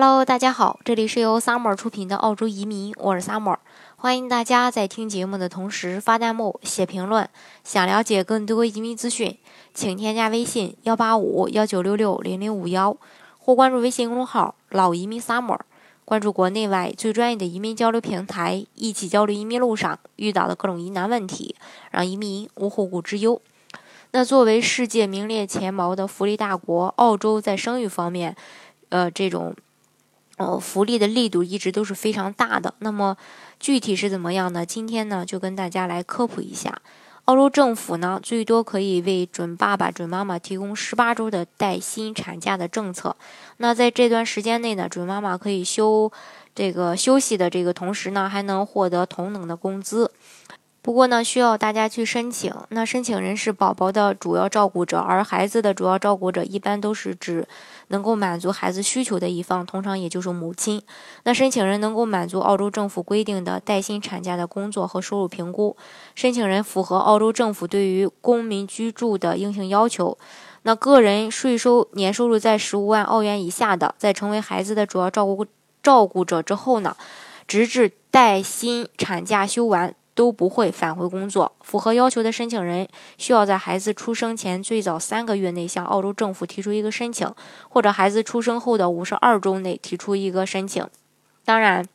Hello，大家好，这里是由 Summer 出品的澳洲移民，我是 Summer，欢迎大家在听节目的同时发弹幕、写评论。想了解更多移民资讯，请添加微信幺八五幺九六六零零五幺，或关注微信公众号“老移民 Summer”，关注国内外最专业的移民交流平台，一起交流移民路上遇到的各种疑难问题，让移民无后顾之忧。那作为世界名列前茅的福利大国，澳洲在生育方面，呃，这种。呃，福利的力度一直都是非常大的。那么具体是怎么样呢？今天呢，就跟大家来科普一下。澳洲政府呢，最多可以为准爸爸、准妈妈提供十八周的带薪产假的政策。那在这段时间内呢，准妈妈可以休这个休息的这个同时呢，还能获得同等的工资。不过呢，需要大家去申请。那申请人是宝宝的主要照顾者，而孩子的主要照顾者一般都是指能够满足孩子需求的一方，通常也就是母亲。那申请人能够满足澳洲政府规定的带薪产假的工作和收入评估，申请人符合澳洲政府对于公民居住的硬性要求。那个人税收年收入在十五万澳元以下的，在成为孩子的主要照顾照顾者之后呢，直至带薪产假休完。都不会返回工作。符合要求的申请人需要在孩子出生前最早三个月内向澳洲政府提出一个申请，或者孩子出生后的五十二周内提出一个申请。当然，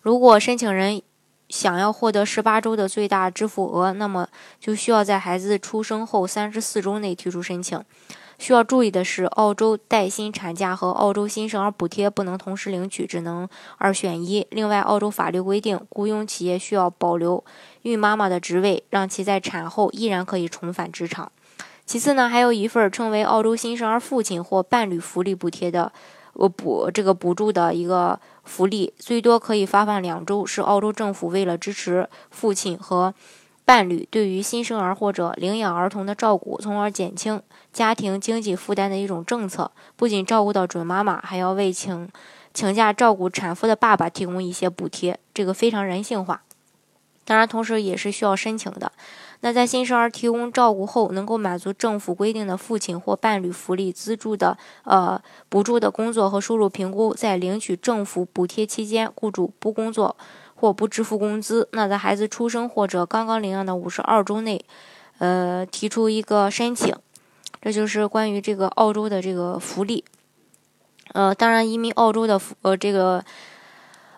如果申请人想要获得十八周的最大支付额，那么就需要在孩子出生后三十四周内提出申请。需要注意的是，澳洲带薪产假和澳洲新生儿补贴不能同时领取，只能二选一。另外，澳洲法律规定，雇佣企业需要保留孕妈妈的职位，让其在产后依然可以重返职场。其次呢，还有一份称为澳洲新生儿父亲或伴侣福利补贴的，呃补这个补助的一个福利，最多可以发放两周，是澳洲政府为了支持父亲和。伴侣对于新生儿或者领养儿童的照顾，从而减轻家庭经济负担的一种政策，不仅照顾到准妈妈，还要为请请假照顾产妇的爸爸提供一些补贴，这个非常人性化。当然，同时也是需要申请的。那在新生儿提供照顾后，能够满足政府规定的父亲或伴侣福利资助的呃补助的工作和收入评估，在领取政府补贴期间，雇主不工作。或不支付工资，那在孩子出生或者刚刚领养的五十二周内，呃，提出一个申请，这就是关于这个澳洲的这个福利。呃，当然，移民澳洲的福呃这个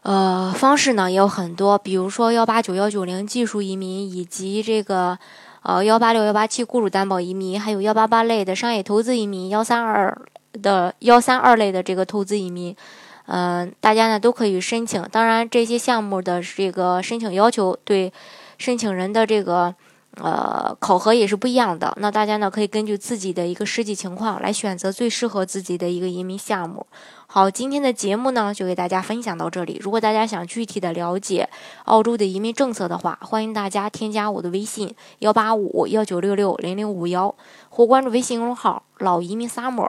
呃方式呢也有很多，比如说幺八九幺九零技术移民，以及这个呃幺八六幺八七雇主担保移民，还有幺八八类的商业投资移民，幺三二的幺三二类的这个投资移民。嗯，大家呢都可以申请。当然，这些项目的这个申请要求对申请人的这个呃考核也是不一样的。那大家呢可以根据自己的一个实际情况来选择最适合自己的一个移民项目。好，今天的节目呢就给大家分享到这里。如果大家想具体的了解澳洲的移民政策的话，欢迎大家添加我的微信幺八五幺九六六零零五幺，或关注微信公众号“老移民 summer”。